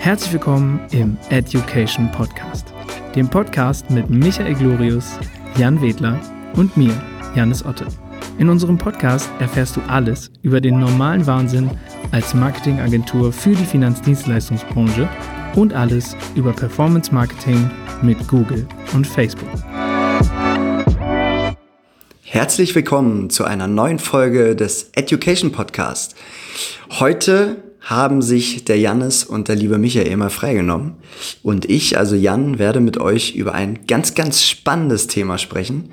Herzlich willkommen im Education Podcast, dem Podcast mit Michael Glorius, Jan Wedler und mir, Janis Otte. In unserem Podcast erfährst du alles über den normalen Wahnsinn als Marketingagentur für die Finanzdienstleistungsbranche und alles über Performance Marketing mit Google und Facebook. Herzlich willkommen zu einer neuen Folge des Education Podcast. Heute haben sich der Jannis und der liebe Michael mal freigenommen. Und ich, also Jan, werde mit euch über ein ganz, ganz spannendes Thema sprechen.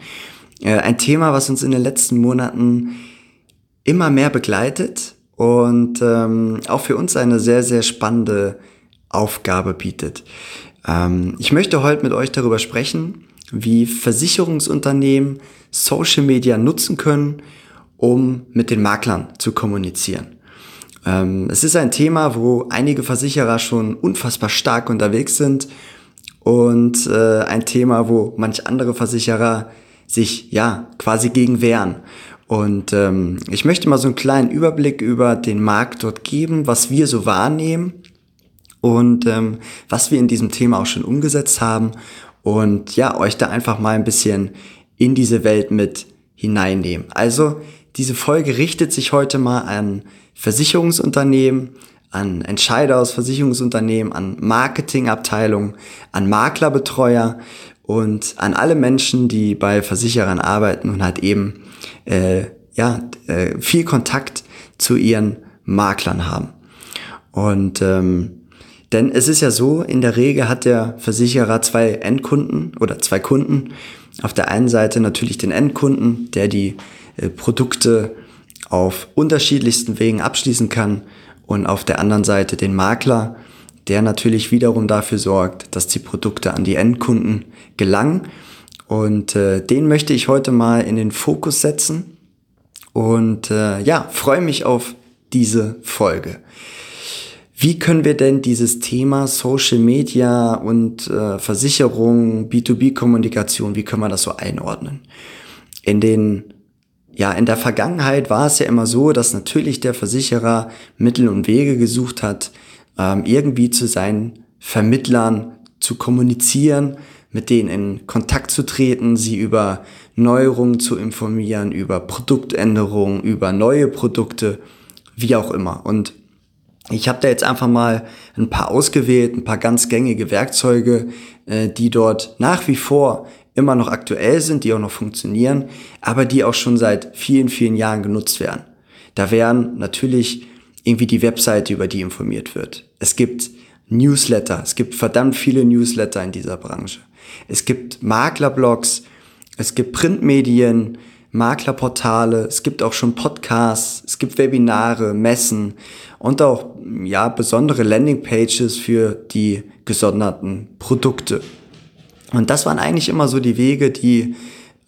Äh, ein Thema, was uns in den letzten Monaten immer mehr begleitet und ähm, auch für uns eine sehr, sehr spannende Aufgabe bietet. Ähm, ich möchte heute mit euch darüber sprechen, wie Versicherungsunternehmen Social Media nutzen können, um mit den Maklern zu kommunizieren. Ähm, es ist ein Thema, wo einige Versicherer schon unfassbar stark unterwegs sind und äh, ein Thema, wo manch andere Versicherer sich ja quasi gegen wehren. Und ähm, ich möchte mal so einen kleinen Überblick über den Markt dort geben, was wir so wahrnehmen und ähm, was wir in diesem Thema auch schon umgesetzt haben und ja, euch da einfach mal ein bisschen in diese Welt mit hineinnehmen. Also diese Folge richtet sich heute mal an Versicherungsunternehmen, an Entscheider aus Versicherungsunternehmen, an Marketingabteilungen, an Maklerbetreuer und an alle Menschen, die bei Versicherern arbeiten und halt eben äh, ja äh, viel Kontakt zu ihren Maklern haben. Und ähm, denn es ist ja so, in der Regel hat der Versicherer zwei Endkunden oder zwei Kunden. Auf der einen Seite natürlich den Endkunden, der die Produkte auf unterschiedlichsten Wegen abschließen kann und auf der anderen Seite den Makler, der natürlich wiederum dafür sorgt, dass die Produkte an die Endkunden gelangen. Und äh, den möchte ich heute mal in den Fokus setzen und äh, ja, freue mich auf diese Folge. Wie können wir denn dieses Thema Social Media und äh, Versicherung, B2B-Kommunikation, wie können wir das so einordnen? In den ja, in der Vergangenheit war es ja immer so, dass natürlich der Versicherer Mittel und Wege gesucht hat, ähm, irgendwie zu seinen Vermittlern zu kommunizieren, mit denen in Kontakt zu treten, sie über Neuerungen zu informieren, über Produktänderungen, über neue Produkte, wie auch immer. Und ich habe da jetzt einfach mal ein paar ausgewählt, ein paar ganz gängige Werkzeuge, äh, die dort nach wie vor immer noch aktuell sind, die auch noch funktionieren, aber die auch schon seit vielen, vielen Jahren genutzt werden. Da wären natürlich irgendwie die Webseite, über die informiert wird. Es gibt Newsletter, es gibt verdammt viele Newsletter in dieser Branche. Es gibt Maklerblogs, es gibt Printmedien, Maklerportale, es gibt auch schon Podcasts, es gibt Webinare, Messen und auch ja besondere Landingpages für die gesonderten Produkte. Und das waren eigentlich immer so die Wege, die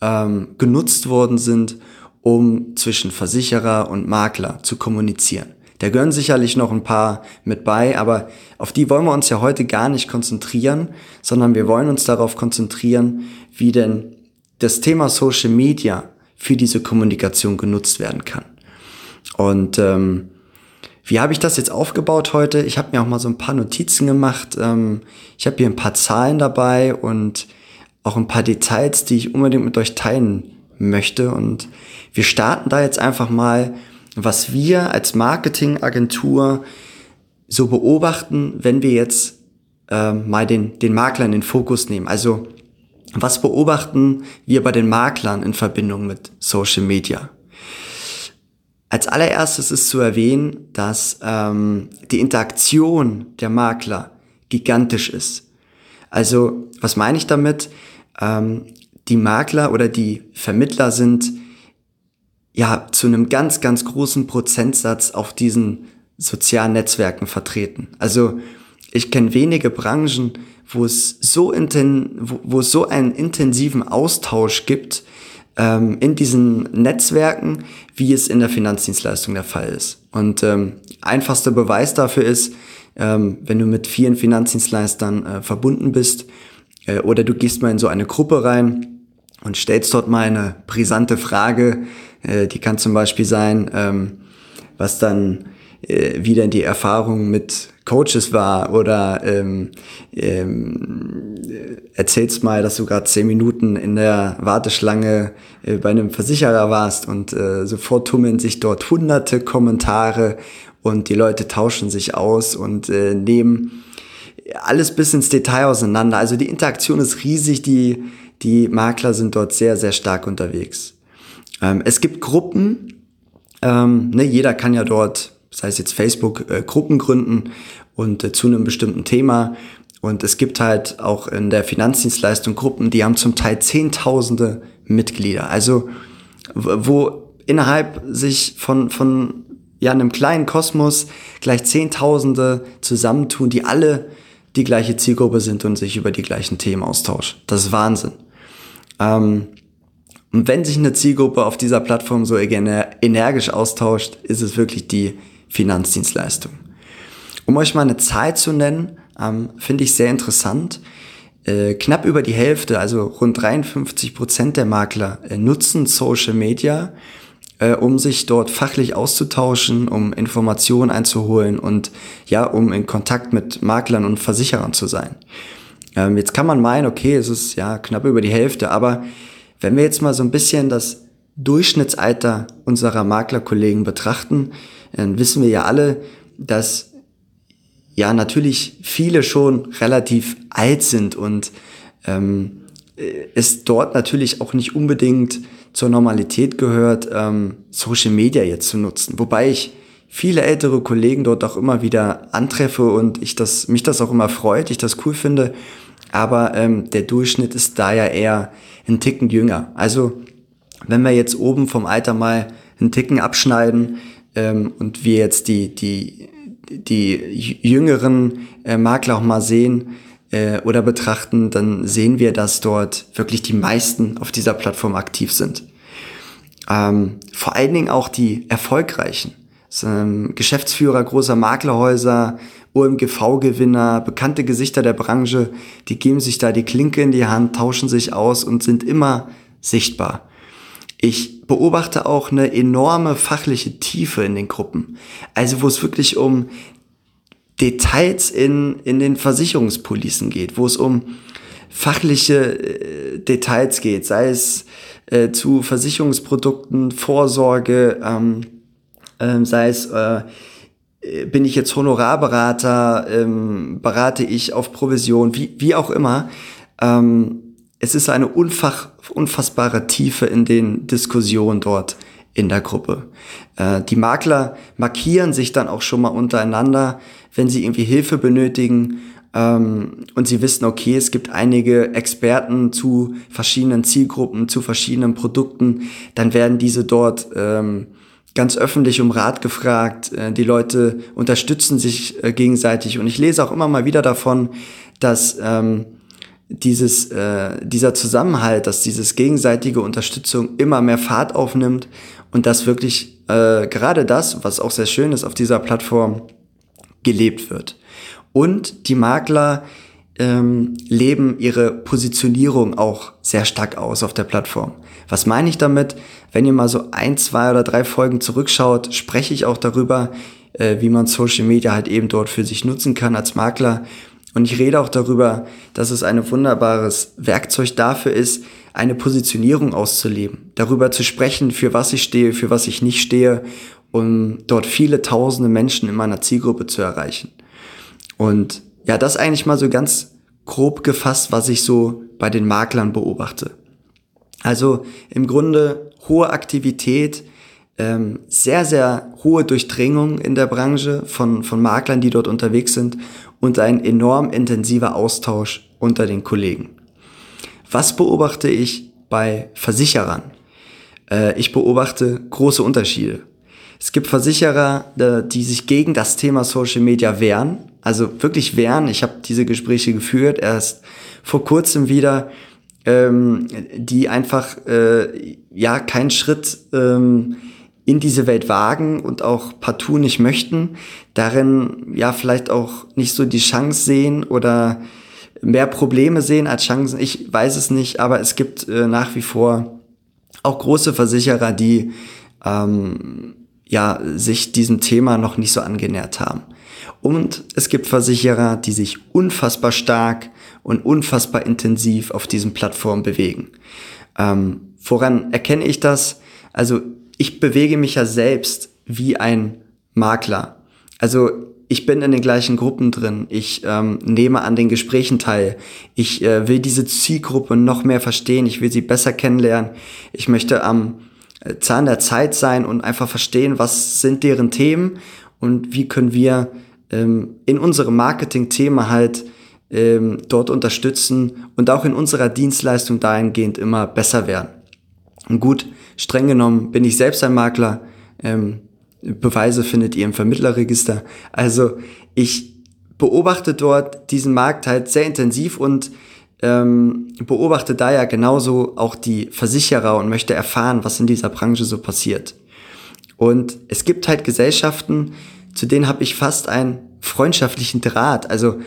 ähm, genutzt worden sind, um zwischen Versicherer und Makler zu kommunizieren. Da gehören sicherlich noch ein paar mit bei, aber auf die wollen wir uns ja heute gar nicht konzentrieren, sondern wir wollen uns darauf konzentrieren, wie denn das Thema Social Media für diese Kommunikation genutzt werden kann. Und ähm, wie habe ich das jetzt aufgebaut heute? Ich habe mir auch mal so ein paar Notizen gemacht. Ähm, ich habe hier ein paar Zahlen dabei und auch ein paar Details, die ich unbedingt mit euch teilen möchte. Und wir starten da jetzt einfach mal, was wir als Marketingagentur so beobachten, wenn wir jetzt äh, mal den, den Makler in den Fokus nehmen. Also was beobachten wir bei den Maklern in Verbindung mit Social Media? Als allererstes ist zu erwähnen, dass ähm, die Interaktion der Makler gigantisch ist. Also, was meine ich damit? Ähm, die Makler oder die Vermittler sind ja zu einem ganz, ganz großen Prozentsatz auf diesen sozialen Netzwerken vertreten. Also ich kenne wenige Branchen, wo es so inten, wo, wo es so einen intensiven Austausch gibt ähm, in diesen Netzwerken, wie es in der Finanzdienstleistung der Fall ist. Und ähm, einfachster Beweis dafür ist, ähm, wenn du mit vielen Finanzdienstleistern äh, verbunden bist äh, oder du gehst mal in so eine Gruppe rein und stellst dort mal eine brisante Frage, äh, die kann zum Beispiel sein, ähm, was dann äh, wie denn die Erfahrung mit Coaches war oder ähm, ähm, erzählst mal, dass du gerade zehn Minuten in der Warteschlange äh, bei einem Versicherer warst und äh, sofort tummeln sich dort hunderte Kommentare und die Leute tauschen sich aus und äh, nehmen alles bis ins Detail auseinander. Also die Interaktion ist riesig, die, die Makler sind dort sehr, sehr stark unterwegs. Ähm, es gibt Gruppen, ähm, ne, jeder kann ja dort das heißt jetzt Facebook, äh, Gruppen gründen und äh, zu einem bestimmten Thema. Und es gibt halt auch in der Finanzdienstleistung Gruppen, die haben zum Teil Zehntausende Mitglieder. Also wo innerhalb sich von, von ja, einem kleinen Kosmos gleich Zehntausende zusammentun, die alle die gleiche Zielgruppe sind und sich über die gleichen Themen austauschen. Das ist Wahnsinn. Ähm, und wenn sich eine Zielgruppe auf dieser Plattform so energisch austauscht, ist es wirklich die Finanzdienstleistung. Um euch mal eine Zahl zu nennen, ähm, finde ich sehr interessant. Äh, knapp über die Hälfte, also rund 53 Prozent der Makler äh, nutzen Social Media, äh, um sich dort fachlich auszutauschen, um Informationen einzuholen und ja, um in Kontakt mit Maklern und Versicherern zu sein. Ähm, jetzt kann man meinen, okay, es ist ja knapp über die Hälfte, aber wenn wir jetzt mal so ein bisschen das Durchschnittsalter unserer Maklerkollegen betrachten, dann wissen wir ja alle, dass ja natürlich viele schon relativ alt sind und ähm, es dort natürlich auch nicht unbedingt zur Normalität gehört, ähm, Social Media jetzt zu nutzen. Wobei ich viele ältere Kollegen dort auch immer wieder antreffe und ich das, mich das auch immer freut, ich das cool finde. Aber ähm, der Durchschnitt ist da ja eher ein Ticken jünger. Also wenn wir jetzt oben vom Alter mal einen Ticken abschneiden ähm, und wir jetzt die, die, die jüngeren äh, Makler auch mal sehen äh, oder betrachten, dann sehen wir, dass dort wirklich die meisten auf dieser Plattform aktiv sind. Ähm, vor allen Dingen auch die erfolgreichen. Ähm, Geschäftsführer großer Maklerhäuser, OMGV-Gewinner, bekannte Gesichter der Branche, die geben sich da die Klinke in die Hand, tauschen sich aus und sind immer sichtbar. Ich beobachte auch eine enorme fachliche Tiefe in den Gruppen. Also wo es wirklich um Details in, in den Versicherungspolicen geht, wo es um fachliche äh, Details geht, sei es äh, zu Versicherungsprodukten, Vorsorge, ähm, äh, sei es äh, bin ich jetzt Honorarberater, ähm, berate ich auf Provision, wie, wie auch immer. Ähm, es ist eine unfach, unfassbare Tiefe in den Diskussionen dort in der Gruppe. Äh, die Makler markieren sich dann auch schon mal untereinander, wenn sie irgendwie Hilfe benötigen ähm, und sie wissen, okay, es gibt einige Experten zu verschiedenen Zielgruppen, zu verschiedenen Produkten, dann werden diese dort ähm, ganz öffentlich um Rat gefragt. Äh, die Leute unterstützen sich äh, gegenseitig und ich lese auch immer mal wieder davon, dass ähm, dieses, äh, dieser Zusammenhalt, dass dieses gegenseitige Unterstützung immer mehr Fahrt aufnimmt und dass wirklich äh, gerade das, was auch sehr schön ist auf dieser Plattform, gelebt wird. Und die Makler ähm, leben ihre Positionierung auch sehr stark aus auf der Plattform. Was meine ich damit? Wenn ihr mal so ein, zwei oder drei Folgen zurückschaut, spreche ich auch darüber, äh, wie man Social Media halt eben dort für sich nutzen kann als Makler und ich rede auch darüber, dass es ein wunderbares Werkzeug dafür ist, eine Positionierung auszuleben, darüber zu sprechen, für was ich stehe, für was ich nicht stehe, um dort viele tausende Menschen in meiner Zielgruppe zu erreichen. Und ja, das eigentlich mal so ganz grob gefasst, was ich so bei den Maklern beobachte. Also im Grunde hohe Aktivität, ähm, sehr, sehr hohe Durchdringung in der Branche von, von Maklern, die dort unterwegs sind und ein enorm intensiver Austausch unter den Kollegen. Was beobachte ich bei Versicherern? Äh, ich beobachte große Unterschiede. Es gibt Versicherer, die sich gegen das Thema Social Media wehren, also wirklich wehren. Ich habe diese Gespräche geführt, erst vor kurzem wieder, ähm, die einfach äh, ja keinen Schritt ähm, in diese Welt wagen und auch partout nicht möchten, darin ja vielleicht auch nicht so die Chance sehen oder mehr Probleme sehen als Chancen. Ich weiß es nicht, aber es gibt äh, nach wie vor auch große Versicherer, die ähm, ja, sich diesem Thema noch nicht so angenähert haben. Und es gibt Versicherer, die sich unfassbar stark und unfassbar intensiv auf diesen Plattformen bewegen. Ähm, woran erkenne ich das? Also ich bewege mich ja selbst wie ein Makler. Also ich bin in den gleichen Gruppen drin. Ich ähm, nehme an den Gesprächen teil. Ich äh, will diese Zielgruppe noch mehr verstehen. Ich will sie besser kennenlernen. Ich möchte am äh, Zahn der Zeit sein und einfach verstehen, was sind deren Themen und wie können wir ähm, in unserem Marketing-Thema halt ähm, dort unterstützen und auch in unserer Dienstleistung dahingehend immer besser werden. Und gut, streng genommen bin ich selbst ein Makler. Ähm, Beweise findet ihr im Vermittlerregister. Also ich beobachte dort diesen Markt halt sehr intensiv und ähm, beobachte da ja genauso auch die Versicherer und möchte erfahren, was in dieser Branche so passiert. Und es gibt halt Gesellschaften, zu denen habe ich fast einen freundschaftlichen Draht. Also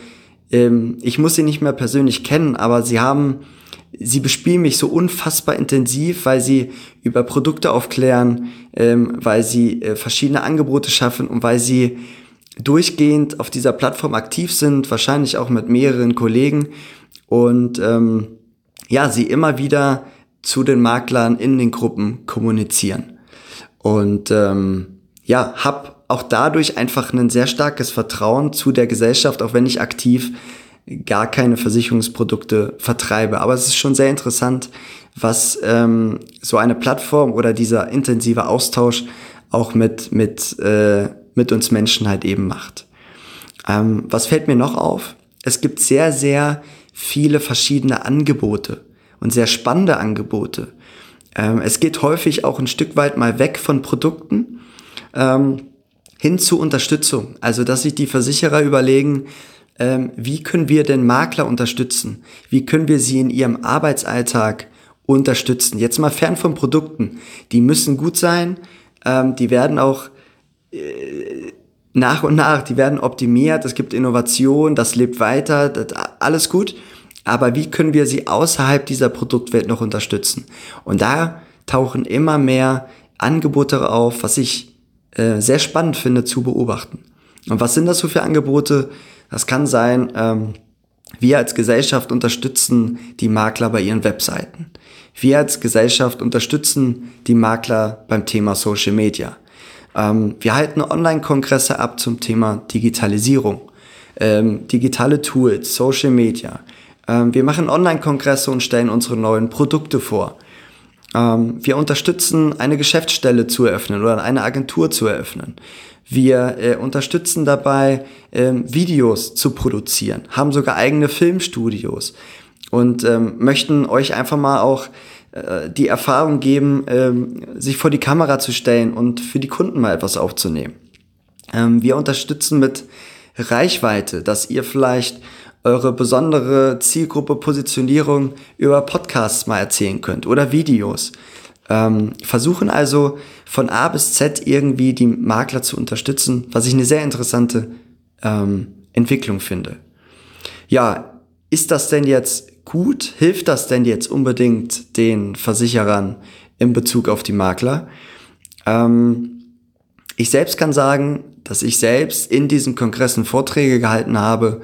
ähm, ich muss sie nicht mehr persönlich kennen, aber sie haben sie bespielen mich so unfassbar intensiv, weil sie über Produkte aufklären, ähm, weil sie äh, verschiedene Angebote schaffen und weil sie durchgehend auf dieser Plattform aktiv sind, wahrscheinlich auch mit mehreren Kollegen und ähm, ja, sie immer wieder zu den Maklern in den Gruppen kommunizieren. Und ähm, ja, hab auch dadurch einfach ein sehr starkes Vertrauen zu der Gesellschaft, auch wenn ich aktiv gar keine Versicherungsprodukte vertreibe. Aber es ist schon sehr interessant, was ähm, so eine Plattform oder dieser intensive Austausch auch mit, mit, äh, mit uns Menschen halt eben macht. Ähm, was fällt mir noch auf? Es gibt sehr, sehr viele verschiedene Angebote und sehr spannende Angebote. Ähm, es geht häufig auch ein Stück weit mal weg von Produkten ähm, hin zu Unterstützung. Also, dass sich die Versicherer überlegen, ähm, wie können wir denn Makler unterstützen? Wie können wir sie in ihrem Arbeitsalltag unterstützen? Jetzt mal fern von Produkten. Die müssen gut sein, ähm, die werden auch äh, nach und nach, die werden optimiert, es gibt Innovation, das lebt weiter, das, alles gut. Aber wie können wir sie außerhalb dieser Produktwelt noch unterstützen? Und da tauchen immer mehr Angebote auf, was ich äh, sehr spannend finde zu beobachten. Und was sind das so für Angebote? Das kann sein, ähm, wir als Gesellschaft unterstützen die Makler bei ihren Webseiten. Wir als Gesellschaft unterstützen die Makler beim Thema Social Media. Ähm, wir halten Online-Kongresse ab zum Thema Digitalisierung, ähm, digitale Tools, Social Media. Ähm, wir machen Online-Kongresse und stellen unsere neuen Produkte vor. Ähm, wir unterstützen eine Geschäftsstelle zu eröffnen oder eine Agentur zu eröffnen. Wir äh, unterstützen dabei, ähm, Videos zu produzieren, haben sogar eigene Filmstudios und ähm, möchten euch einfach mal auch äh, die Erfahrung geben, ähm, sich vor die Kamera zu stellen und für die Kunden mal etwas aufzunehmen. Ähm, wir unterstützen mit Reichweite, dass ihr vielleicht eure besondere Zielgruppe Positionierung über Podcasts mal erzählen könnt oder Videos. Ähm, versuchen also von A bis Z irgendwie die Makler zu unterstützen, was ich eine sehr interessante ähm, Entwicklung finde. Ja, ist das denn jetzt gut? Hilft das denn jetzt unbedingt den Versicherern in Bezug auf die Makler? Ähm, ich selbst kann sagen, dass ich selbst in diesen Kongressen Vorträge gehalten habe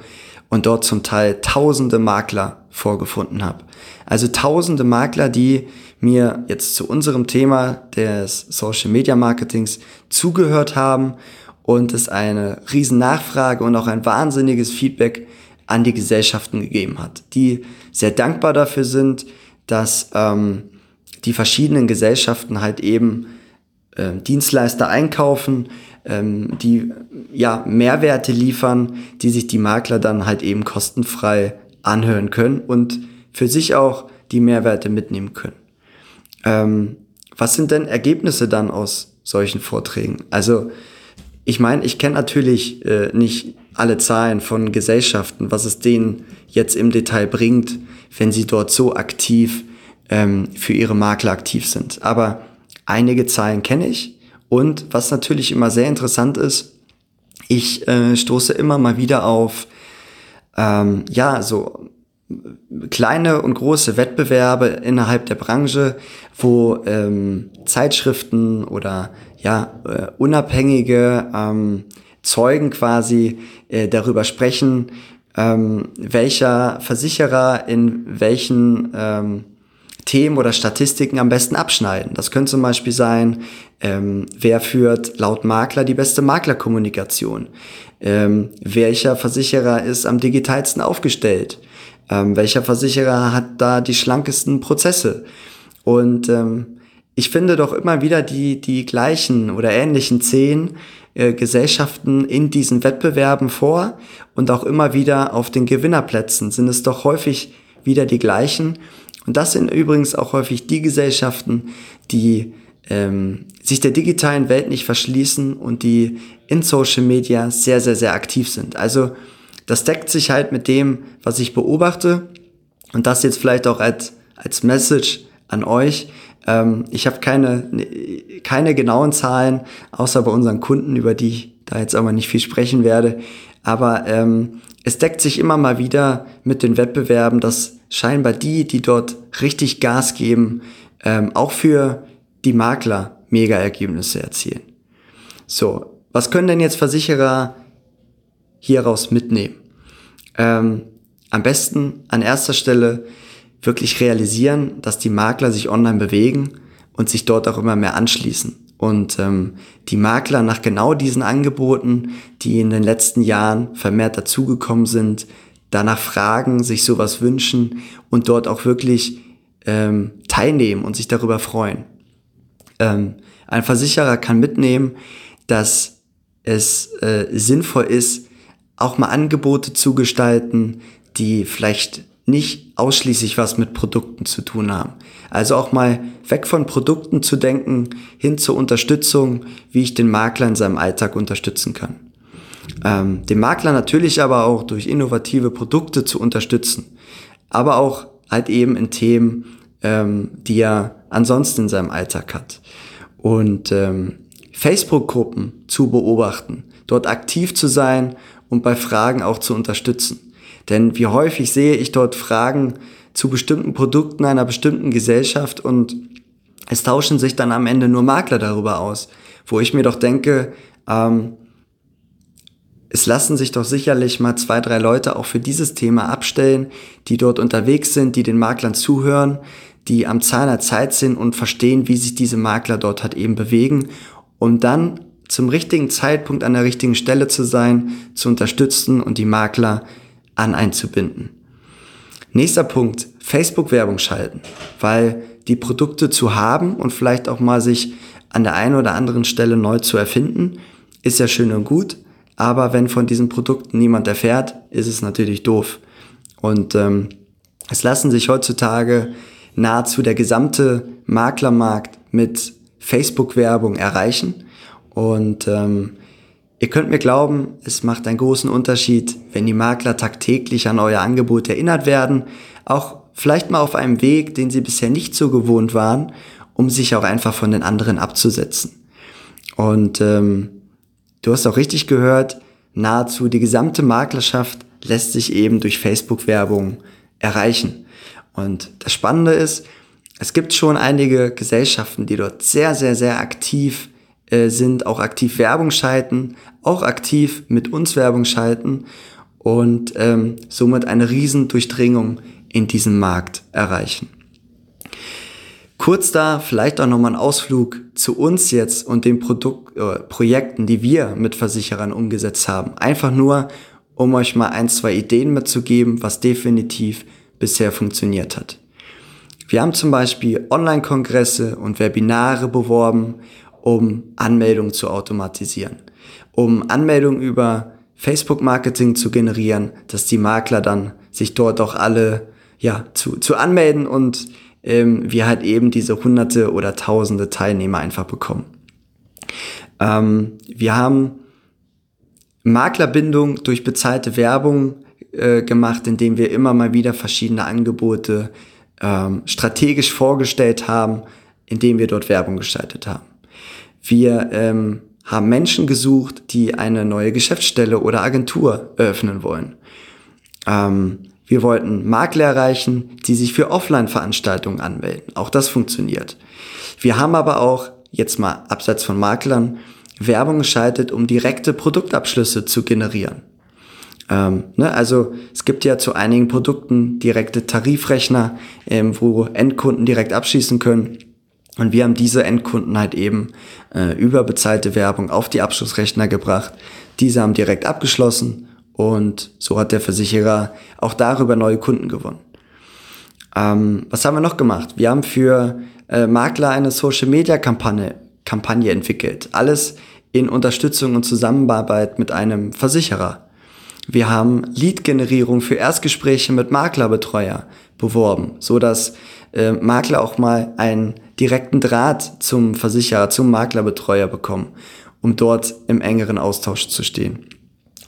und dort zum Teil tausende Makler vorgefunden habe. Also tausende Makler, die mir jetzt zu unserem Thema des Social Media Marketings zugehört haben und es eine riesen Nachfrage und auch ein wahnsinniges Feedback an die Gesellschaften gegeben hat, die sehr dankbar dafür sind, dass ähm, die verschiedenen Gesellschaften halt eben äh, Dienstleister einkaufen, ähm, die ja Mehrwerte liefern, die sich die Makler dann halt eben kostenfrei anhören können und für sich auch die Mehrwerte mitnehmen können. Ähm, was sind denn Ergebnisse dann aus solchen Vorträgen? Also ich meine, ich kenne natürlich äh, nicht alle Zahlen von Gesellschaften, was es denen jetzt im Detail bringt, wenn sie dort so aktiv ähm, für ihre Makler aktiv sind. Aber einige Zahlen kenne ich und was natürlich immer sehr interessant ist, ich äh, stoße immer mal wieder auf ähm, ja so kleine und große Wettbewerbe innerhalb der Branche, wo ähm, Zeitschriften oder ja äh, unabhängige ähm, Zeugen quasi äh, darüber sprechen, ähm, welcher Versicherer in welchen ähm, Themen oder Statistiken am besten abschneiden. Das könnte zum Beispiel sein, ähm, wer führt laut Makler die beste Maklerkommunikation? Ähm, welcher Versicherer ist am digitalsten aufgestellt? Ähm, welcher Versicherer hat da die schlankesten Prozesse? Und ähm, ich finde doch immer wieder die, die gleichen oder ähnlichen zehn äh, Gesellschaften in diesen Wettbewerben vor und auch immer wieder auf den Gewinnerplätzen sind es doch häufig wieder die gleichen. Und das sind übrigens auch häufig die Gesellschaften, die ähm, sich der digitalen Welt nicht verschließen und die in Social Media sehr, sehr, sehr aktiv sind. Also das deckt sich halt mit dem, was ich beobachte und das jetzt vielleicht auch als, als Message an euch. Ähm, ich habe keine, keine genauen Zahlen, außer bei unseren Kunden, über die ich da jetzt aber nicht viel sprechen werde. Aber ähm, es deckt sich immer mal wieder mit den Wettbewerben, dass scheinbar die, die dort richtig Gas geben, ähm, auch für die Makler mega Ergebnisse erzielen. So, was können denn jetzt Versicherer hieraus mitnehmen? Ähm, am besten an erster Stelle wirklich realisieren, dass die Makler sich online bewegen und sich dort auch immer mehr anschließen. Und ähm, die Makler nach genau diesen Angeboten, die in den letzten Jahren vermehrt dazugekommen sind, danach fragen, sich sowas wünschen und dort auch wirklich ähm, teilnehmen und sich darüber freuen. Ähm, ein Versicherer kann mitnehmen, dass es äh, sinnvoll ist, auch mal Angebote zu gestalten, die vielleicht nicht ausschließlich was mit Produkten zu tun haben. Also auch mal weg von Produkten zu denken, hin zur Unterstützung, wie ich den Makler in seinem Alltag unterstützen kann. Ähm, den Makler natürlich aber auch durch innovative Produkte zu unterstützen, aber auch halt eben in Themen, ähm, die er ansonsten in seinem Alltag hat. Und ähm, Facebook-Gruppen zu beobachten, dort aktiv zu sein und bei Fragen auch zu unterstützen. Denn wie häufig sehe ich dort Fragen zu bestimmten Produkten einer bestimmten Gesellschaft und es tauschen sich dann am Ende nur Makler darüber aus, wo ich mir doch denke, ähm, es lassen sich doch sicherlich mal zwei, drei Leute auch für dieses Thema abstellen, die dort unterwegs sind, die den Maklern zuhören, die am Zahn der Zeit sind und verstehen, wie sich diese Makler dort halt eben bewegen, um dann zum richtigen Zeitpunkt an der richtigen Stelle zu sein, zu unterstützen und die Makler an einzubinden. Nächster Punkt, Facebook-Werbung schalten, weil die Produkte zu haben und vielleicht auch mal sich an der einen oder anderen Stelle neu zu erfinden, ist ja schön und gut, aber wenn von diesen Produkten niemand erfährt, ist es natürlich doof. Und ähm, es lassen sich heutzutage nahezu der gesamte Maklermarkt mit Facebook-Werbung erreichen. Und ähm, Ihr könnt mir glauben, es macht einen großen Unterschied, wenn die Makler tagtäglich an euer Angebot erinnert werden, auch vielleicht mal auf einem Weg, den sie bisher nicht so gewohnt waren, um sich auch einfach von den anderen abzusetzen. Und ähm, du hast auch richtig gehört, nahezu die gesamte Maklerschaft lässt sich eben durch Facebook-Werbung erreichen. Und das Spannende ist, es gibt schon einige Gesellschaften, die dort sehr, sehr, sehr aktiv äh, sind, auch aktiv Werbung schalten, auch aktiv mit uns Werbung schalten und ähm, somit eine Riesendurchdringung in diesem Markt erreichen. Kurz da vielleicht auch nochmal ein Ausflug zu uns jetzt und den Produkt, äh, Projekten, die wir mit Versicherern umgesetzt haben. Einfach nur, um euch mal ein, zwei Ideen mitzugeben, was definitiv bisher funktioniert hat. Wir haben zum Beispiel Online-Kongresse und Webinare beworben um Anmeldungen zu automatisieren, um Anmeldungen über Facebook-Marketing zu generieren, dass die Makler dann sich dort auch alle ja, zu, zu anmelden und ähm, wir halt eben diese hunderte oder tausende Teilnehmer einfach bekommen. Ähm, wir haben Maklerbindung durch bezahlte Werbung äh, gemacht, indem wir immer mal wieder verschiedene Angebote ähm, strategisch vorgestellt haben, indem wir dort Werbung gestaltet haben. Wir ähm, haben Menschen gesucht, die eine neue Geschäftsstelle oder Agentur eröffnen wollen. Ähm, Wir wollten Makler erreichen, die sich für Offline-Veranstaltungen anmelden. Auch das funktioniert. Wir haben aber auch, jetzt mal abseits von Maklern, Werbung geschaltet, um direkte Produktabschlüsse zu generieren. Ähm, ne, also es gibt ja zu einigen Produkten direkte Tarifrechner, ähm, wo Endkunden direkt abschließen können. Und wir haben diese Endkunden halt eben äh, über bezahlte Werbung auf die Abschlussrechner gebracht. Diese haben direkt abgeschlossen und so hat der Versicherer auch darüber neue Kunden gewonnen. Ähm, was haben wir noch gemacht? Wir haben für äh, Makler eine Social-Media-Kampagne Kampagne entwickelt. Alles in Unterstützung und Zusammenarbeit mit einem Versicherer. Wir haben Lead-Generierung für Erstgespräche mit Maklerbetreuer beworben, so dass äh, Makler auch mal einen direkten Draht zum Versicherer, zum Maklerbetreuer bekommen, um dort im engeren Austausch zu stehen.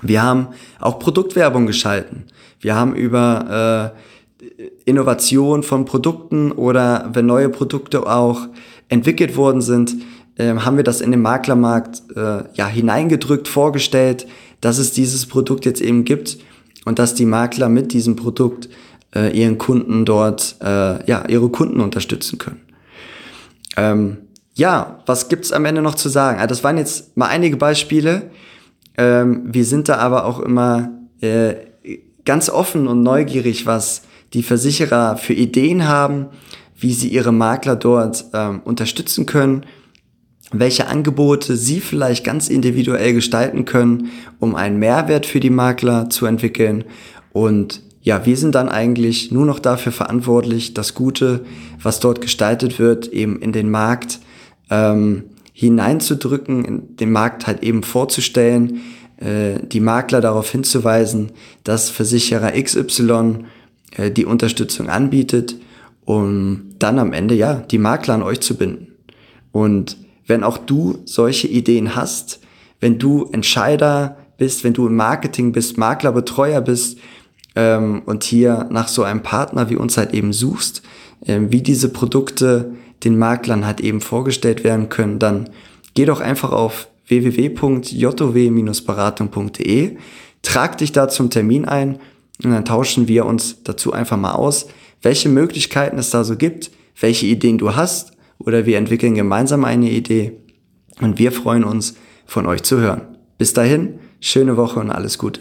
Wir haben auch Produktwerbung geschalten. Wir haben über äh, Innovation von Produkten oder wenn neue Produkte auch entwickelt worden sind, äh, haben wir das in den Maklermarkt äh, ja hineingedrückt, vorgestellt, dass es dieses Produkt jetzt eben gibt und dass die Makler mit diesem Produkt äh, ihren Kunden dort, äh, ja, ihre Kunden unterstützen können. Ähm, ja, was gibt's am Ende noch zu sagen? Also das waren jetzt mal einige Beispiele. Ähm, wir sind da aber auch immer äh, ganz offen und neugierig, was die Versicherer für Ideen haben, wie sie ihre Makler dort ähm, unterstützen können welche Angebote Sie vielleicht ganz individuell gestalten können, um einen Mehrwert für die Makler zu entwickeln. Und ja, wir sind dann eigentlich nur noch dafür verantwortlich, das Gute, was dort gestaltet wird, eben in den Markt ähm, hineinzudrücken, in den Markt halt eben vorzustellen, äh, die Makler darauf hinzuweisen, dass Versicherer XY äh, die Unterstützung anbietet, um dann am Ende ja die Makler an euch zu binden. Und wenn auch du solche Ideen hast, wenn du Entscheider bist, wenn du im Marketing bist, Makler, Betreuer bist ähm, und hier nach so einem Partner wie uns halt eben suchst, ähm, wie diese Produkte den Maklern halt eben vorgestellt werden können, dann geh doch einfach auf www.jow-beratung.de, trag dich da zum Termin ein und dann tauschen wir uns dazu einfach mal aus, welche Möglichkeiten es da so gibt, welche Ideen du hast oder wir entwickeln gemeinsam eine Idee und wir freuen uns, von euch zu hören. Bis dahin, schöne Woche und alles Gute.